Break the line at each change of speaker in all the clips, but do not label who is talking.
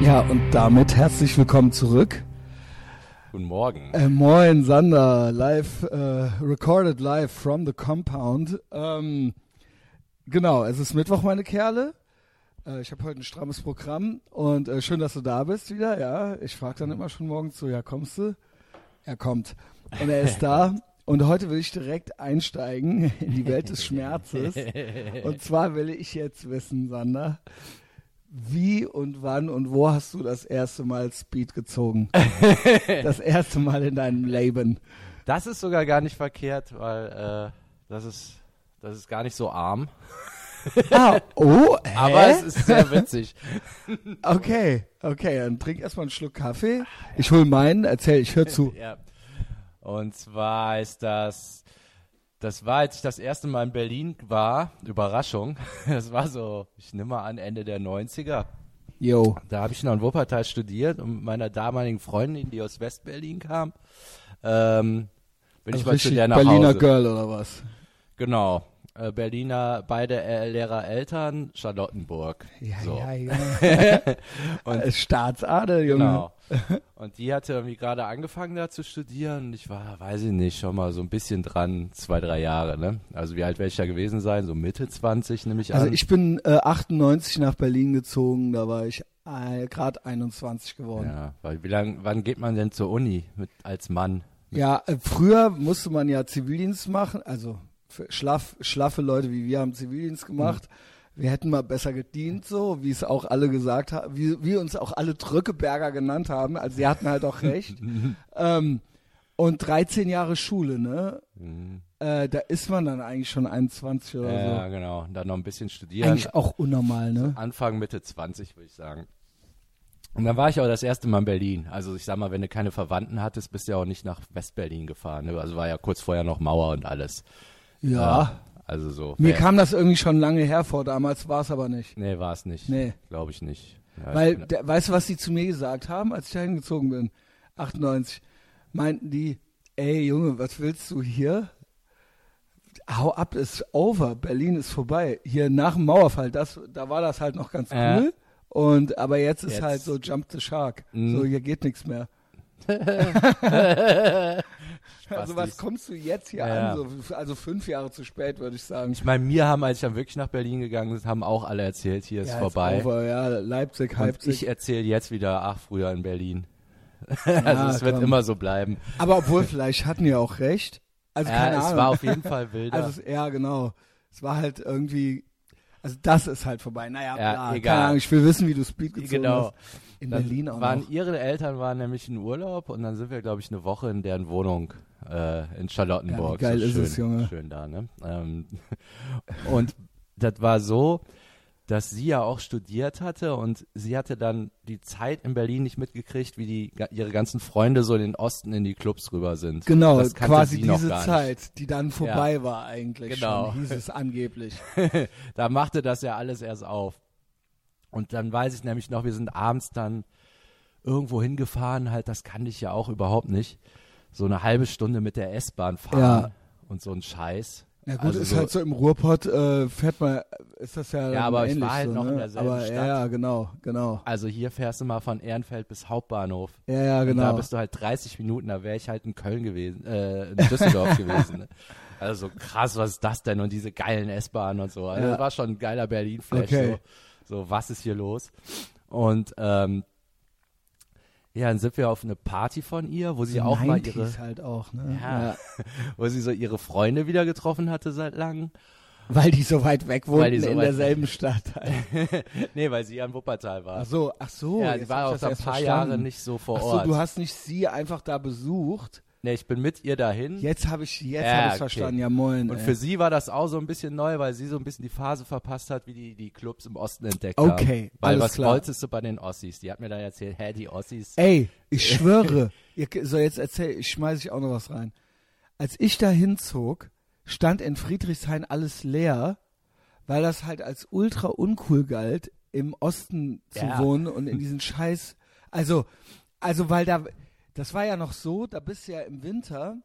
Ja, und damit herzlich willkommen zurück.
Guten Morgen.
Äh, moin, Sander, live, äh, recorded live from the compound. Ähm, genau, es ist Mittwoch, meine Kerle. Äh, ich habe heute ein strammes Programm und äh, schön, dass du da bist wieder. Ja, ich frage dann immer schon morgens so, ja, kommst du? Er kommt. Und er ist da. Und heute will ich direkt einsteigen in die Welt des Schmerzes. Und zwar will ich jetzt wissen, Sander, wie und wann und wo hast du das erste Mal Speed gezogen? das erste Mal in deinem Leben.
Das ist sogar gar nicht verkehrt, weil äh, das ist das ist gar nicht so arm.
Ah, oh, hä?
Aber es ist sehr witzig.
Okay, okay, dann trink erstmal einen Schluck Kaffee. Ich hol meinen, erzähl, ich hör zu.
ja. Und zwar ist das, das war, als ich das erste Mal in Berlin war, Überraschung. Das war so, ich nehme mal an, Ende der 90er.
Yo.
Da habe ich noch in Wuppertal studiert und mit meiner damaligen Freundin, die aus Westberlin kam, ähm, bin ich
Also
mal zu der nach
Berliner
Hause.
Girl oder was?
Genau. Äh, Berliner, beide äh, Lehrer Eltern, Charlottenburg.
Ja,
so.
ja, ja.
Und-
Staatsadel, Junge.
Genau. Und die hatte irgendwie gerade angefangen da zu studieren. Und ich war, weiß ich nicht, schon mal so ein bisschen dran, zwei, drei Jahre, ne? Also wie alt werde ich da gewesen sein? So Mitte 20, nehme ich
Also
an.
ich bin äh, 98 nach Berlin gezogen, da war ich äh, gerade 21 geworden.
ja, weil wie lang, wann geht man denn zur Uni mit, als Mann?
Ja, äh, früher musste man ja Zivildienst machen, also für schlaff, schlaffe Leute wie wir haben Zivildienst gemacht. Wir hätten mal besser gedient, so wie es auch alle gesagt haben, wie, wie uns auch alle Drückeberger genannt haben. Also sie hatten halt auch recht. ähm, und 13 Jahre Schule, ne?
Mhm.
Äh, da ist man dann eigentlich schon 21 oder
Ja,
so.
genau. Und dann noch ein bisschen studieren.
Eigentlich auch unnormal, ne?
Anfang, Mitte 20, würde ich sagen. Und dann war ich auch das erste Mal in Berlin. Also ich sag mal, wenn du keine Verwandten hattest, bist du ja auch nicht nach Westberlin gefahren. Ne? Also war ja kurz vorher noch Mauer und alles.
Ja.
Also so.
Mir kam das irgendwie schon lange hervor, damals war es aber nicht.
Nee, war es nicht.
Nee.
Glaube ich nicht. Ja,
Weil,
ich
der, weißt du, was die zu mir gesagt haben, als ich da hingezogen bin? 98. Meinten die, ey Junge, was willst du hier? Hau ab, ist over. Berlin ist vorbei. Hier nach dem Mauerfall, das, da war das halt noch ganz
Ja.
cool. Und, aber jetzt ist
Jetzt-
halt so Jump the Shark.
Mhm.
So, hier geht nichts mehr. Also was kommst du jetzt hier
Ja.
an? So, also fünf Jahre zu spät, würde ich sagen.
Ich meine, mir haben, als ich dann wirklich nach Berlin gegangen bin, haben auch alle erzählt, hier ist
Ja,
vorbei.
over, ja, Leipzig, Leipzig.
ich erzähle jetzt wieder, ach, früher in Berlin.
Ja,
also es wird
komm.
immer so bleiben.
Aber obwohl, vielleicht hatten die auch recht. Also keine
ja, es
Ahnung.
war auf jeden Fall wilder.
Also ja, genau. Es war halt irgendwie, also das ist halt vorbei. Naja,
Ja,
klar,
egal.
keine Ahnung, ich will wissen, wie du Speed gezogen
Genau.
hast. In
Dann
Berlin auch
waren
noch.
ihre Eltern waren nämlich in Urlaub und dann sind wir, glaube ich, eine Woche in deren Wohnung äh, in Charlottenburg.
Ja, geil
so
ist
schön,
es, Junge.
Schön da, ne? Ähm, und das war so, dass sie ja auch studiert hatte und sie hatte dann die Zeit in Berlin nicht mitgekriegt, wie die ihre ganzen Freunde so in den Osten in die Clubs rüber sind.
Genau, quasi diese. Zeit, die dann vorbei war eigentlich
Genau.
schon, hieß es angeblich.
da machte das ja alles erst auf. Und dann weiß ich nämlich noch, wir sind abends dann irgendwo hingefahren, halt, das kannte ich ja auch überhaupt nicht. So eine halbe Stunde mit der S-Bahn fahren
Ja.
und so ein Scheiß.
Ja gut,
Also
ist
so-
halt so im Ruhrpott, äh, fährt man, ist das ja
Ja, aber ich
ähnlich
war halt
so,
noch
ne?
in derselben
aber,
Stadt.
Ja, ja, genau, genau.
Also hier fährst du mal von Ehrenfeld bis Hauptbahnhof.
Ja, ja,
Und da
genau.
bist du halt 30 Minuten, da wäre ich halt in Köln gewesen, äh, in Düsseldorf gewesen. Ne? Also so krass, was ist das denn? Und diese geilen S-Bahnen und so. Also
Ja.
das war schon ein geiler Berlin-Flash.
Okay.
So, so, was ist hier los? Und ähm, ja, dann sind wir auf eine Party von ihr, wo sie
Die
auch mal
90s
ihre,
halt auch, ne?
Ja. wo sie so ihre Freunde wieder getroffen hatte seit langem.
Weil die so weit weg
Weil
wohnten
die so
in derselben Stadt. Halt.
nee, weil sie ja in Wuppertal war.
Ach so, ach so.
ja, die war auch ein paar
verstanden.
Jahre nicht so vor
Ach so,
Ort.
du hast nicht sie einfach da besucht.
Nee, ich bin mit ihr dahin.
Jetzt habe ich, jetzt
Ja,
habe ich
okay.
verstanden. Ja, moin.
Und
ey.
für sie war das auch so ein bisschen neu, weil sie so ein bisschen die Phase verpasst hat, wie die die Clubs im Osten entdeckt haben.
Okay,
Weil
alles
was
klar.
wolltest du bei den Ossis? Die hat mir dann erzählt, hä, die Ossis.
Ey, ich schwöre. ihr, so, jetzt erzähl, ich schmeiße ich auch noch was rein. Als ich da hinzog, stand in Friedrichshain alles leer, weil das halt als ultra uncool galt, im Osten zu
Ja.
wohnen und in diesen Scheiß. Also, also, weil da, das war ja noch so, da bist du ja im Winter,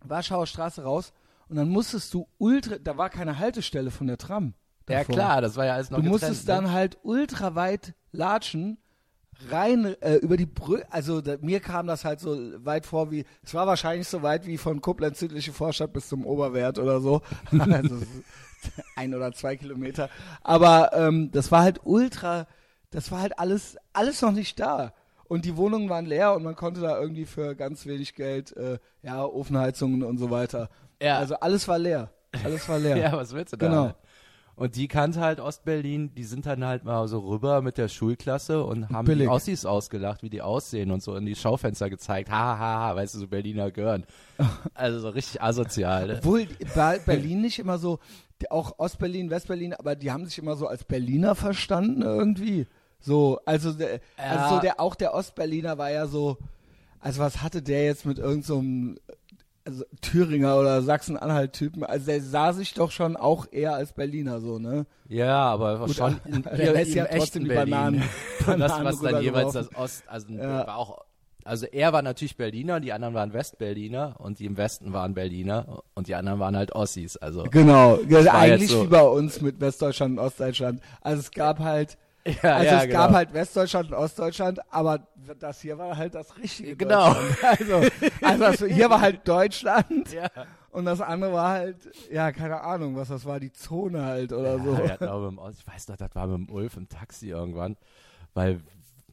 Warschauer Straße raus, und dann musstest du ultra, da war keine Haltestelle von der Tram.
Ja
davor.
klar, das war ja alles noch
Du
getrennt,
musstest
ne?
dann halt ultra weit latschen, rein äh, über die Brücke, also da, mir kam das halt so weit vor wie, es war wahrscheinlich so weit wie von Koblenz südliche Vorstadt bis zum Oberwert oder so. also ein oder zwei Kilometer. Aber ähm, das war halt ultra, das war halt alles, alles noch nicht da. Und die Wohnungen waren leer und man konnte da irgendwie für ganz wenig Geld, äh, ja, Ofenheizungen und so weiter.
Ja.
Also alles war leer. Alles war leer.
Ja, was willst du da?
Genau.
halt? Und die kannte halt Ostberlin, die sind dann halt mal so rüber mit der Schulklasse und haben
Billig.
die Ossis ausgelacht, wie die aussehen und so in die Schaufenster gezeigt. Ha, ha, ha, weißt du, so Berliner gehören. Also so richtig asozial. Ne?
Obwohl Berlin nicht immer so, auch Ostberlin, Westberlin, aber die haben sich immer so als Berliner verstanden irgendwie. So, also, der, also
Ja.
so der, auch der Ostberliner war ja so, also was hatte der jetzt mit irgendeinem so also Thüringer oder Sachsen-Anhalt-Typen? Also der sah sich doch schon auch eher als Berliner so, ne?
Ja, aber
Gut,
schon in,
der
im
ja trotzdem die
Berlin.
Bananen-
Und das,
Bananen
was dann jeweils das. Ost, also
Ja.
war auch, also er war natürlich Berliner, die anderen waren Westberliner und die im Westen waren Berliner und die anderen waren halt Ossis. Also
Genau, eigentlich
so.
wie bei uns mit Westdeutschland und Ostdeutschland. Also es gab halt,
ja,
also
ja,
es
genau.
gab halt Westdeutschland und Ostdeutschland, aber das hier war halt das richtige
Genau.
Deutschland. Also, also das, hier war halt Deutschland
ja.
und das andere war halt, ja, keine Ahnung, was das war, die Zone halt oder so.
Ja, Ost, ich weiß noch, das war mit dem Ulf im Taxi irgendwann, weil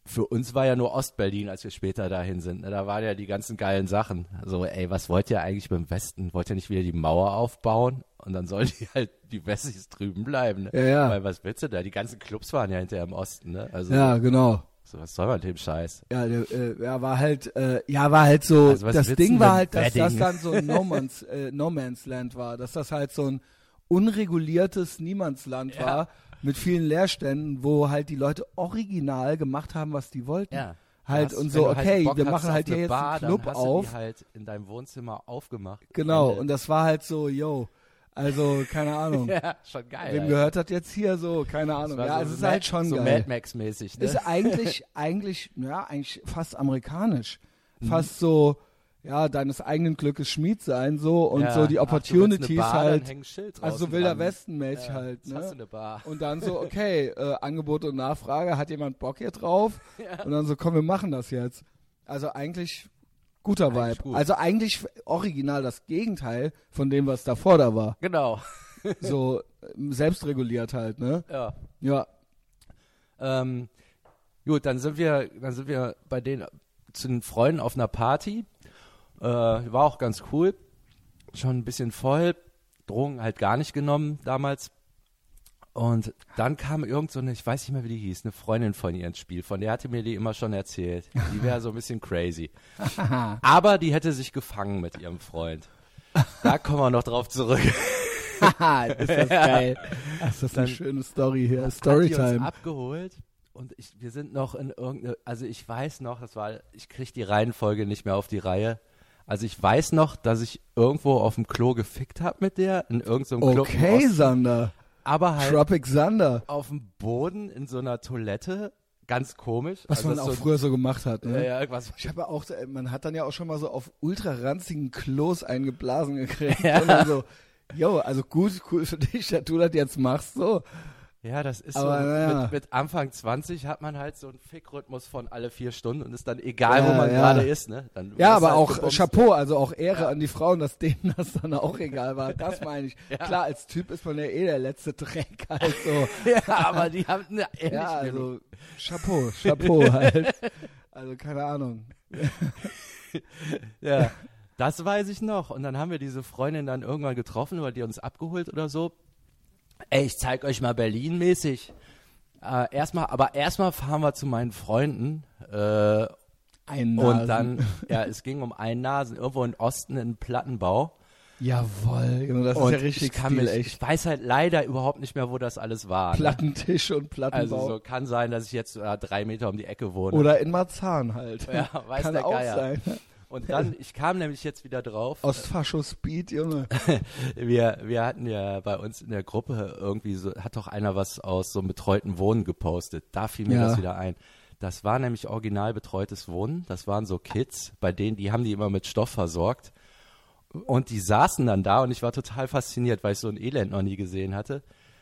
für uns war ja nur Ostberlin, als wir später dahin sind. Ne? Da waren ja die ganzen geilen Sachen. Also, ey, was wollt ihr eigentlich beim Westen? Wollt ihr nicht wieder die Mauer aufbauen? Und dann sollen die halt, die Wessis drüben bleiben. Ne?
Ja, ja.
Weil was willst du da? Die ganzen Clubs waren ja hinterher im Osten, ne? Also,
Ja, genau.
so, was soll man mit dem Scheiß?
Ja, der, äh, ja, war halt, äh, ja, war halt so,
Also
das Ding war halt, dass
Wedding?
das dann so ein No Man's, äh, no Man's Land war, dass das halt so ein unreguliertes Niemandsland
Ja.
war, mit vielen Leerständen, wo halt die Leute original gemacht haben, was die wollten.
Ja.
Halt
Hast-
und so,
halt
okay,
Bock
wir machen halt hier jetzt
Bar,
einen Club auf.
Halt in deinem Wohnzimmer aufgemacht.
Genau, und das war halt so, yo, also, keine Ahnung.
ja, schon geil.
Wem gehört das jetzt hier so? Keine Ahnung. Ja,
so
es ist
Mad-
halt schon
so
geil.
Mad Max mäßig, ne?
Ist eigentlich, eigentlich, ja, eigentlich fast amerikanisch.
Mhm.
Fast so, ja, deines eigenen Glückes Schmied sein, so, und
Ja.
so die
Ach,
Opportunities
Bar, dann
halt. Also Wilder
dran.
Westen mäßig
Ja,
halt, ne? Und dann so, okay, äh, Angebot und Nachfrage, hat jemand Bock hier drauf? Und dann so, komm, wir machen das jetzt. Also eigentlich guter
Eigentlich
Vibe.
gut.
Also eigentlich original das Gegenteil von dem, was davor da war.
Genau.
So ähm, selbstreguliert halt, ne?
Ja.
Ja.
Ähm, gut, dann sind wir, dann sind wir bei den zu den Freunden auf einer Party. Äh, war auch ganz cool. Schon ein bisschen voll. Drogen halt gar nicht genommen damals. Und dann kam irgend so eine, ich weiß nicht mehr, wie die hieß, eine Freundin von ihr ins Spiel. Von der hatte mir die immer schon erzählt. Die wäre so ein bisschen crazy. Aber die hätte sich gefangen mit ihrem Freund. Da kommen wir noch drauf zurück.
Haha, ist das geil. Das ist eine schöne Story hier.
Hat die uns
Storytime.
abgeholt und ich, wir sind noch in irgendeine, also ich weiß noch, das war, ich kriege die Reihenfolge nicht mehr auf die Reihe. Also ich weiß noch, dass ich irgendwo auf dem Klo gefickt habe mit der, in irgendeinem Club. im
Okay, Sander.
aber halt
Tropic Sander.
auf dem Boden in so einer Toilette, ganz komisch.
Was
also
man auch
so,
früher so gemacht hat,
Ja,
ne?
ja, irgendwas.
Ich habe auch, äh, man hat dann ja auch schon mal so auf ultra ranzigen Klos eingeblasen gekriegt. Und dann so, yo, also gut, cool für dich, dass du das jetzt machst, so.
Ja, das ist
Aber
so,
naja.
mit, mit Anfang 20 hat man halt so einen Fickrhythmus von alle vier Stunden und ist dann egal, wo
Ja,
man
ja.
gerade ist, ne? Dann
Ja, aber
halt
auch
gebumst.
Chapeau, also auch Ehre an die Frauen, dass denen das dann auch egal war. Das meine ich. Klar, als Typ ist man ja eh der letzte Dreck halt so.
Ja, aber die haben eine ähnliche
ja, also Chapeau, Chapeau halt. Also keine Ahnung.
Ja, das weiß ich noch. Und dann haben wir diese Freundin dann irgendwann getroffen, weil die uns abgeholt oder so. Ey, ich zeig euch mal Berlin mäßig. Äh, erstmal, aber erstmal fahren wir zu meinen Freunden. Äh,
Ein
und dann, ja, es ging um einen Nasen, irgendwo im Osten in Plattenbau.
Jawohl, Junge, das
und
ist ja richtig
ich kann
Stil,
mich,
echt.
ich weiß halt leider überhaupt nicht mehr, wo das alles war. Ne?
Plattentisch und Plattenbau.
Also so kann sein, dass ich jetzt äh, drei Meter um die Ecke wohne.
Oder in Marzahn halt.
Ja, weiß
Kann
der
auch
Geier.
sein.
Und dann, ich kam nämlich jetzt wieder drauf.
Ostfascho-Speed, Junge.
Wir, wir hatten ja bei uns in der Gruppe irgendwie so, hat doch einer was aus so einem betreuten Wohnen gepostet. Da fiel mir
Ja.
das wieder ein. Das war nämlich original betreutes Wohnen. Das waren so Kids, bei denen, die haben die immer mit Stoff versorgt. Und die saßen dann da und ich war total fasziniert, weil ich so ein Elend noch nie gesehen hatte.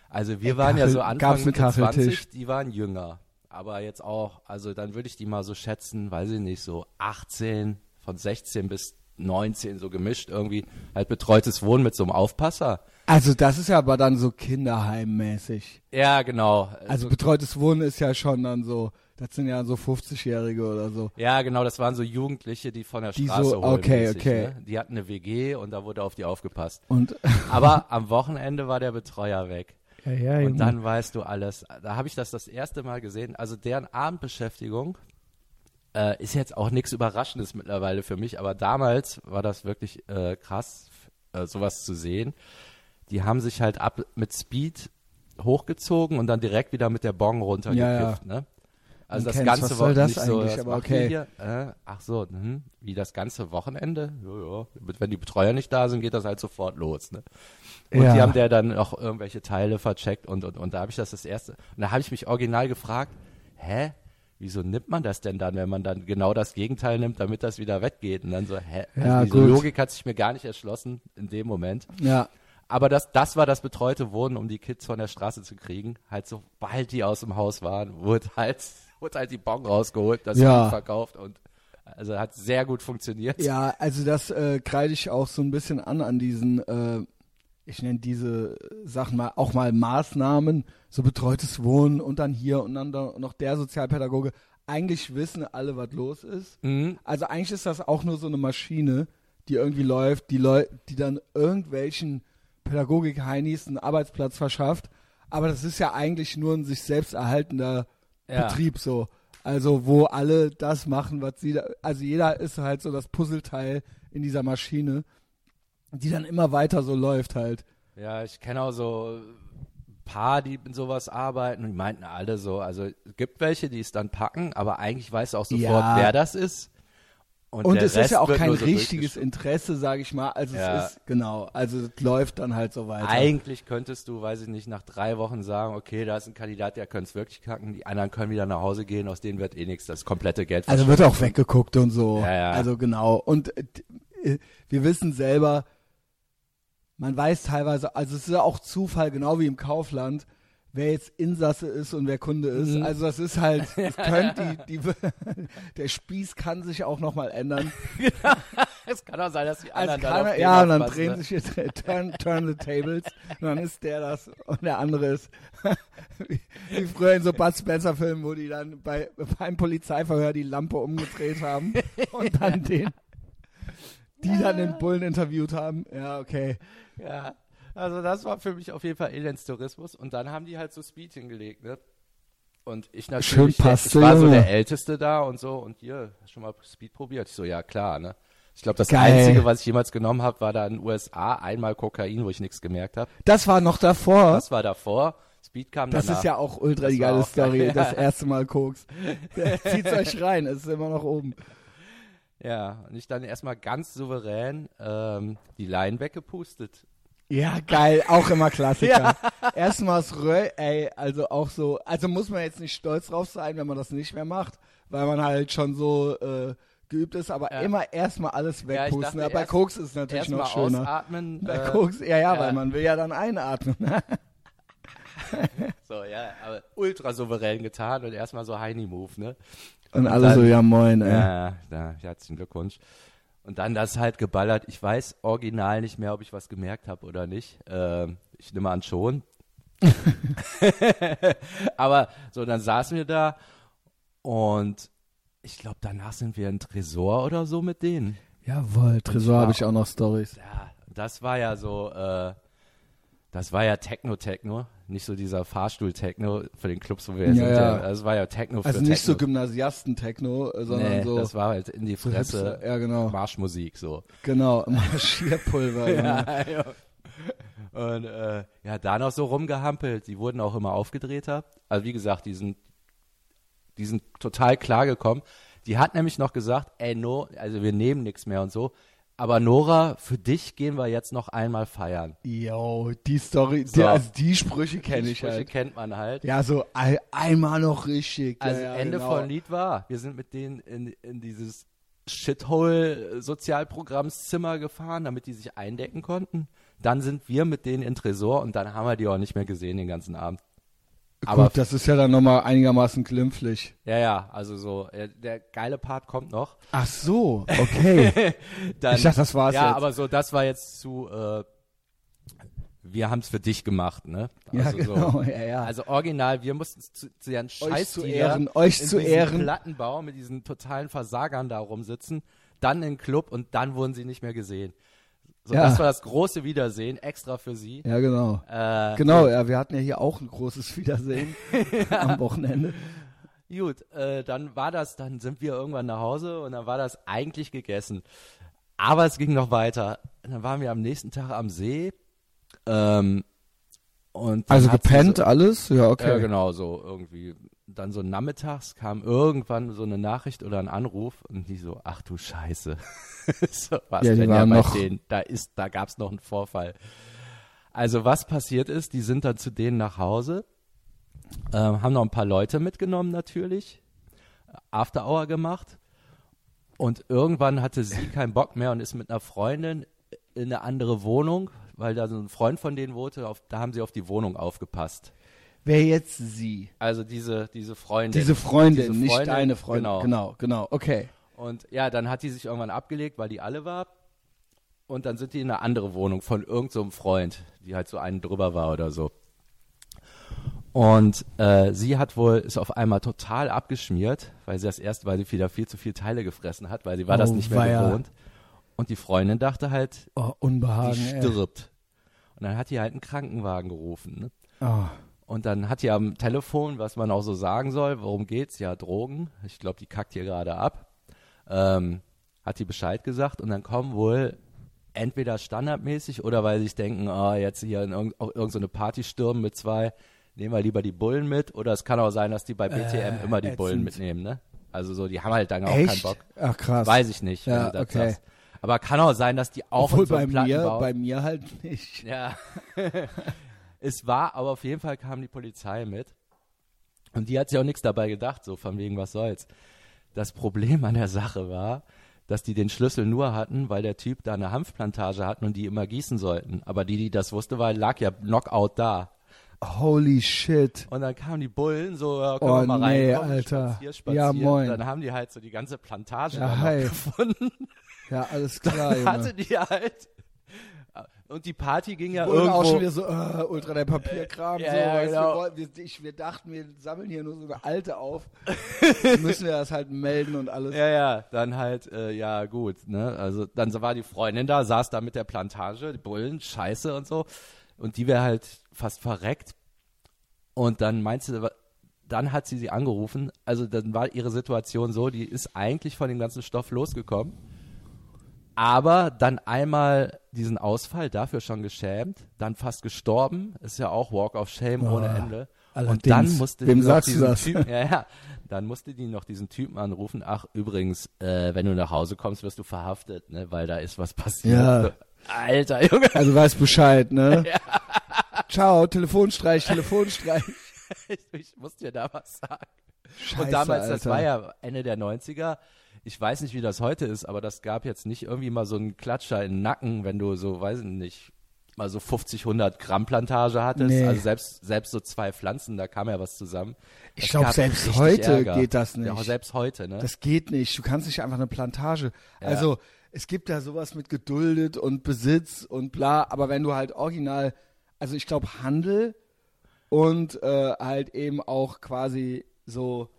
Also wir waren ja
Kachel-
so
gab's
Anfang
Kacheltisch?
20, die waren jünger. aber jetzt auch, also dann würde ich die mal so schätzen, weiß ich nicht, so 18, von 16 bis 19 so gemischt irgendwie, halt betreutes Wohnen mit so einem Aufpasser.
Also das ist ja aber dann so Kinderheimmäßig.
Ja, genau.
Also betreutes Wohnen ist ja schon dann so, das sind ja so 50-Jährige oder so.
Ja, genau, das waren so Jugendliche, die von der
Die
Straße
so- okay,
mäßig,
okay.
Ne? Die hatten eine WG und da wurde auf die aufgepasst.
Und
Aber am Wochenende war der Betreuer weg.
ja, ja,
Und dann weißt du alles. Da habe ich das das erste Mal gesehen. Also deren Abendbeschäftigung äh, ist jetzt auch nichts Überraschendes mittlerweile für mich, aber damals war das wirklich äh, krass, äh, sowas zu sehen. Die haben sich halt ab mit Speed hochgezogen und dann direkt wieder mit der Bong runtergekifft. Ne? Also das
kennt's.
ganze Wochenende
das
nicht so, das
Aber okay.
Äh, ach so, hm, wie das ganze Wochenende? Ja, ja. Wenn die Betreuer nicht da sind, geht das halt sofort los. Ne? Und
Ja.
die haben der dann auch irgendwelche Teile vercheckt und, und, und da habe ich das das erste. Und da habe ich mich original gefragt, hä? Wieso nimmt man das denn dann, wenn man dann genau das Gegenteil nimmt, damit das wieder weggeht? Und dann so, hä? Also
Ja,
diese
gut.
Logik hat sich mir gar nicht erschlossen in dem Moment.
ja.
Aber das, das war das betreute Wohnen, um die Kids von der Straße zu kriegen. Halt sobald die aus dem Haus waren, wurde halt, wurde halt die Bon rausgeholt, das
Ja.
Verkauft und also hat sehr gut funktioniert.
Ja, also das äh, kreide ich auch so ein bisschen an an diesen, äh, ich nenne diese Sachen mal auch mal Maßnahmen, so betreutes Wohnen und dann hier und dann da noch der Sozialpädagoge. Eigentlich wissen alle, was los ist.
Mhm.
Also eigentlich ist das auch nur so eine Maschine, die irgendwie läuft, die, Leu die dann irgendwelchen Pädagogik-Heinis einen Arbeitsplatz verschafft. Aber das ist ja eigentlich nur ein sich selbst erhaltender
Ja.
Betrieb so. Also wo alle das machen, was sie da, also jeder ist halt so das Puzzleteil in dieser Maschine, die dann immer weiter so läuft halt.
Ja, ich kenne auch so paar, die in sowas arbeiten und die meinten alle so, also es gibt welche, die es dann packen, aber eigentlich weißt du auch sofort,
Ja.
wer das ist.
Und
der
es ist
Rest
ja auch kein
so
richtiges Interesse, sage ich mal. Also
Ja.
es ist, genau, also es läuft dann halt so weiter.
Eigentlich könntest du, weiß ich nicht, nach drei Wochen sagen, okay, da ist ein Kandidat, der könnte es wirklich kacken, die anderen können wieder nach Hause gehen, aus denen wird eh nichts, das komplette Geld
Also wird auch weggeguckt und so.
Ja, ja.
Also genau. Und äh, wir wissen selber, man weiß teilweise, also es ist ja auch Zufall, genau wie im Kaufland, wer jetzt Insasse ist und wer Kunde ist.
Mhm.
Also das ist halt, es könnte die, die, der Spieß kann sich auch nochmal ändern.
Es kann auch sein, dass die
Also
anderen dann
kann, ja, und dann
aufpassen,
drehen
ne?
sich jetzt, turn, turn the tables und dann ist der das und der andere ist wie, wie früher in so Bud Spencer Filmen, wo die dann bei beim Polizeiverhör die Lampe umgedreht haben und dann den die dann den Bullen interviewt haben. Ja, okay.
Ja, also das war für mich auf jeden Fall Elendstourismus und dann haben die halt so Speed hingelegt, ne? Und ich natürlich,
Schön
ich
passte,
war so der Älteste da und so und hier, hast du schon mal Speed probiert? Ich so, ja klar, ne? Ich glaube, das
Geil.
Einzige, was ich jemals genommen habe, war da in den USA einmal Kokain, wo ich nichts gemerkt habe.
Das war noch davor.
Das war davor. Speed kam
Das
danach.
ist ja auch ultra die
Das war
geile Story.
geil,
Das erste Mal Koks. Zieht's euch rein, es ist immer noch oben.
Ja, und ich dann erstmal ganz souverän ähm, die Leinen weggepustet.
Ja, geil, auch immer Klassiker. Erstmal das Röll, ey, also auch so, also muss man jetzt nicht stolz drauf sein, wenn man das nicht mehr macht, weil man halt schon so äh, geübt ist, aber
Ja.
immer erstmal alles
Ja,
wegpusten.
dachte
Aber bei
erst-
Koks ist es natürlich noch schöner.
ausatmen.
Bei
äh,
Koks, ja, ja,
ja.
weil man will ja dann einatmen.
So, ja, aber ultra souverän getan und erstmal so Heini-Move, ne?
Und
Und
alle
dann-
so, ja moin, ey.
Ja, da, herzlichen Glückwunsch. Und dann das halt geballert. Ich weiß original nicht mehr, ob ich was gemerkt habe oder nicht. Ähm, ich nehme an schon. Aber so, dann saßen wir da und ich glaube, danach sind wir in Tresor oder so mit denen.
Jawohl, Tresor habe ich auch noch Stories.
Ja, das war ja so, äh, das war ja Techno-Techno, nicht so dieser Fahrstuhl-Techno für den Clubs, wo wir
Ja,
sind.
ja.
Das war ja Techno für
Also nicht so
Techno.
Gymnasiasten-Techno, äh, sondern
nee,
so,
das war halt in die
so
Fresse.
Ja, genau.
Marschmusik so.
Genau, Marschierpulver. ja.
Ja, ja. Und äh, ja, da noch so rumgehampelt. Die wurden auch immer aufgedrehter. Also wie gesagt, die sind, die sind total klar gekommen. Die hat nämlich noch gesagt, ey, no, also wir nehmen nichts mehr und so. Aber Nora, für dich gehen wir jetzt noch einmal feiern.
Yo, die Story,
So.
die, also die Sprüche kenne
Die
ich
Sprüche
halt.
kennt man halt.
Ja, so ein, einmal noch richtig.
Also
ja, ja,
Ende
genau.
von Lied war, wir sind mit denen in, in dieses Shithole-Sozialprogrammszimmer gefahren, damit die sich eindecken konnten. Dann sind wir mit denen in Tresor und dann haben wir die auch nicht mehr gesehen den ganzen Abend. Aber
Gut, das ist ja dann nochmal einigermaßen glimpflich.
ja, ja, also so, äh, der geile Part kommt noch.
Ach so, okay.
Dann,
Ich dachte, das war's
ja,
jetzt.
aber so, das war jetzt zu, äh, wir haben es für dich gemacht, ne?
ja,
Also so,
genau, ja, ja.
Also original, wir mussten zu, zu ihren
euch
Scheiß
zu Ehren, euch
in
zu Ehren.
Plattenbau mit diesen totalen Versagern da rumsitzen, dann in den Club und dann wurden sie nicht mehr gesehen. So,
Ja.
das war das große Wiedersehen, extra für sie.
Ja, genau.
Äh,
Genau, ja, wir hatten ja hier auch ein großes Wiedersehen am Wochenende.
Gut, äh, dann war das, dann sind wir irgendwann nach Hause und dann war das eigentlich gegessen. Aber es ging noch weiter. Dann waren wir am nächsten Tag am See. Ähm, und
Also gepennt
so,
alles? Ja, okay.
Ja, genau, so irgendwie. Dann so nachmittags kam irgendwann so eine Nachricht oder ein Anruf und die so, ach du Scheiße. so, was
Ja,
denn ja bei
noch-
denen? Da ist, da gab's noch einen Vorfall. Also was passiert ist, die sind dann zu denen nach Hause, ähm, haben noch ein paar Leute mitgenommen natürlich, After Hour gemacht und irgendwann hatte sie keinen Bock mehr und ist mit einer Freundin in eine andere Wohnung, weil da so ein Freund von denen wohnte, auf, da haben sie auf die Wohnung aufgepasst.
Wer jetzt sie?
Also diese, diese Freundin.
Diese Freundin,
Diese
nicht
Freundin,
deine Freundin.
genau.
genau, genau, okay.
Und ja, dann hat die sich irgendwann abgelegt, weil die alle war. Und dann sind die in eine andere Wohnung von irgendeinem so Freund, die halt so einen drüber war oder so. Und äh, sie hat wohl, ist auf einmal total abgeschmiert, weil sie das erste, weil sie wieder viel zu viel Teile gefressen hat, weil sie war das
Oh,
nicht mehr
weia.
gewohnt. Und die Freundin dachte halt,
Oh, Unbehagen,
die
ey.
stirbt. Und dann hat die halt einen Krankenwagen gerufen. Ne?
Oh.
Und dann hat die am Telefon, was man auch so sagen soll, worum geht's? Ja, Drogen. Ich glaube, die kackt hier gerade ab. Ähm, hat die Bescheid gesagt und dann kommen wohl entweder standardmäßig oder weil sie sich denken, ah, jetzt hier in irgend- irgendeine so eine Party stürmen mit zwei, nehmen wir lieber die Bullen mit. Oder es kann auch sein, dass die bei BTM
Äh,
immer die Bullen
ätzend.
mitnehmen, ne? Also so, die haben halt dann auch keinen
Echt?
Bock.
Ach krass.
Weiß ich nicht, wenn
Ja,
du das
okay.
sagst. Aber kann auch sein, dass die auch
Obwohl
in so
bei mir, bei mir halt nicht.
ja. es war, aber auf jeden Fall kam die Polizei mit. Und die hat sich auch nichts dabei gedacht, so von wegen, was soll's. Das Problem an der Sache war, dass die den Schlüssel nur hatten, weil der Typ da eine Hanfplantage hatten und die immer gießen sollten. Aber die, die das wusste, war, lag ja Knockout da.
Holy shit.
Und dann kamen die Bullen, so, ja, können
Oh
wir mal
nee,
reinkommen,
Alter.
Spazier, spazier.
Ja, moin.
Dann haben die halt so die ganze Plantage
Ja,
gefunden.
Ja, alles klar,
Hatte
Junge.
die halt. Und die Party ging ja
Und auch
irgendwo.
schon wieder so, äh, ultra der Papierkram.
Ja,
so,
ja, genau.
wir, wir, ich, wir dachten, wir sammeln hier nur so eine alte auf. Müssen wir das halt melden und alles.
Ja, ja, dann halt, äh, ja, gut, ne? Also dann war die Freundin da, saß da mit der Plantage, die Bullen, scheiße und so. Und die wäre halt fast verreckt. Und dann meinst du, dann hat sie sie angerufen. Also dann war ihre Situation so, die ist eigentlich von dem ganzen Stoff losgekommen. Aber dann einmal diesen Ausfall, dafür schon geschämt, dann fast gestorben, ist ja auch Walk of Shame ohne
Ah,
Ende. Und dann musste
Wem
die noch
sagst du
diesen
das?
Typen, ja, ja, dann musste die noch diesen Typen anrufen. Ach, übrigens, äh, wenn du nach Hause kommst, wirst du verhaftet, ne, weil da ist was passiert.
Ja.
Alter, Junge.
Also weißt Bescheid, ne? Ciao, Telefonstreich, Telefonstreich.
ich muss dir da was sagen.
Scheiße,
und damals, das
Alter.
war ja Ende der 90er. Ich weiß nicht, wie das heute ist, aber das gab jetzt nicht irgendwie mal so einen Klatscher in den Nacken, wenn du so, weiß ich nicht, mal so 50, 100 Gramm Plantage hattest.
Nee.
Also selbst, selbst so zwei Pflanzen, da kam ja was zusammen.
Ich
Das
glaub,
gab
selbst heute
Ärger.
geht das nicht.
Ja, selbst heute, ne?
Das geht nicht. Du kannst nicht einfach eine Plantage.
Ja.
Also es gibt ja sowas mit geduldet und Besitz und bla, aber wenn du halt original, also ich glaube Handel und äh, halt eben auch quasi so,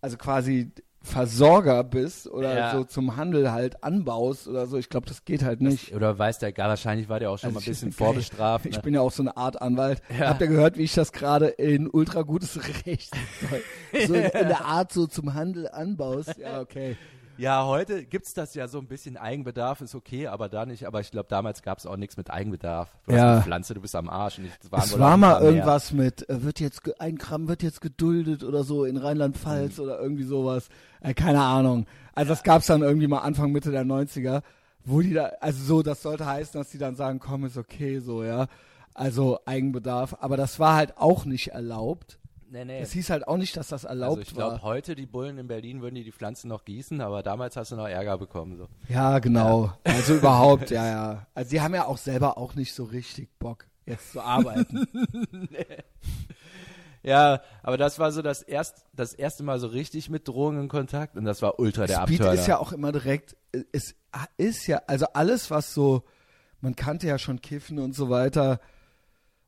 also quasi Versorger bist oder
Ja.
so zum Handel halt anbaust oder so, ich glaube, das geht halt nicht.
Oder weiß der gar, wahrscheinlich war der auch schon
Also
mal ein
ich-
bisschen vorbestraft.
Ich
Ne?
bin ja auch so eine Art Anwalt.
Ja.
Habt ihr gehört, wie ich das gerade in ultra gutes Recht so in der Art so zum Handel anbaust? Ja, okay.
Ja, heute gibt's das ja so ein bisschen Eigenbedarf, ist okay, aber da nicht. Aber ich glaube, damals gab's auch nichts mit Eigenbedarf. Du
Ja.
hast eine Pflanze, du bist am Arsch. Und ich, es waren
Es war mal
paar mehr.
irgendwas mit, äh, wird jetzt, ein Gramm wird jetzt geduldet oder so in Rheinland-Pfalz
Mhm.
oder irgendwie sowas. Äh, keine Ahnung. Also das gab's dann irgendwie mal Anfang, Mitte der 90er, wo die da, also so, das sollte heißen, dass die dann sagen, komm, ist okay, so, ja. Also Eigenbedarf. Aber das war halt auch nicht erlaubt.
Nee, nee.
Es hieß halt auch nicht, dass das erlaubt
Also ich glaube,
war.
heute die Bullen in Berlin würden die die Pflanzen noch gießen, aber damals hast du noch Ärger bekommen. So.
Ja, genau. Also überhaupt, ja, ja. Also die haben ja auch selber auch nicht so richtig Bock, jetzt zu arbeiten.
Ja, Ja, aber das war so das, erst, das erste Mal so richtig mit Drogen in Kontakt und das war ultra der
Speed
Abturner.
ist ja auch immer direkt, es ist ja, also alles, was so, man kannte ja schon Kiffen und so weiter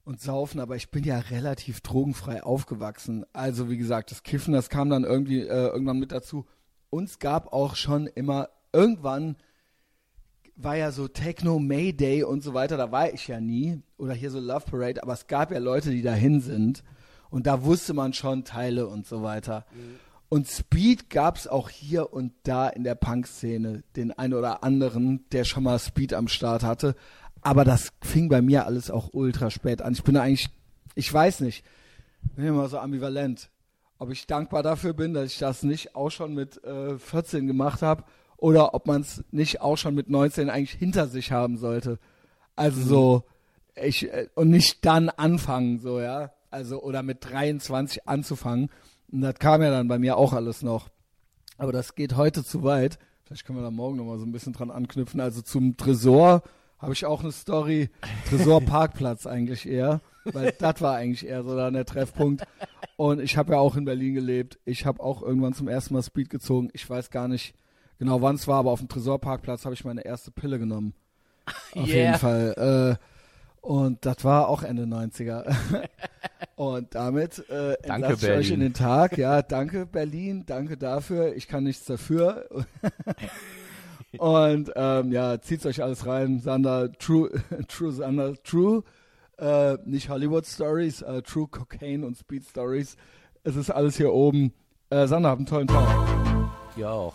und Saufen, aber ich bin ja relativ drogenfrei aufgewachsen. Also wie gesagt, das Kiffen, das kam dann irgendwie äh, irgendwann mit dazu. Uns gab auch schon immer irgendwann war ja so Techno Mayday und so weiter, da war ich ja nie oder hier so Love Parade, aber es gab ja Leute, die dahin sind und da wusste man schon Teile und so weiter. Mhm. Und Speed gab es auch hier und da in der Punk-Szene, den einen oder anderen, der schon mal Speed am Start hatte. Aber das fing bei mir alles auch ultra spät an. Ich bin eigentlich, ich weiß nicht, bin immer so ambivalent, ob ich dankbar dafür bin, dass ich das nicht auch schon mit äh, 14 gemacht habe oder ob man es nicht auch schon mit 19 eigentlich hinter sich haben sollte. Also mhm. so, ich, äh, und nicht dann anfangen, so, ja. Also, oder mit 23 anzufangen. Und das kam ja dann bei mir auch alles noch. Aber das geht heute zu weit. Vielleicht können wir da morgen nochmal so ein bisschen dran anknüpfen. Also zum Tresor habe ich auch eine Story. Tresor Parkplatz eigentlich eher. Weil das war eigentlich eher so dann der Treffpunkt. Und ich habe ja auch in Berlin gelebt. Ich habe auch irgendwann zum ersten Mal Speed gezogen. Ich weiß gar nicht, genau wann es war, aber auf dem Tresorparkplatz habe ich meine erste Pille genommen. Auf yeah. jeden Fall. Äh, und das war auch Ende 90er. und damit äh,
danke,
ich euch in den Tag. Ja, danke Berlin, danke dafür. Ich kann nichts dafür. und ähm, ja, zieht's euch alles rein. Sander, True, True Sander, True. Äh, nicht Hollywood Stories, äh, True Cocaine und Speed Stories. Es ist alles hier oben. Äh, Sander, habt einen tollen Tag.
Ja auch.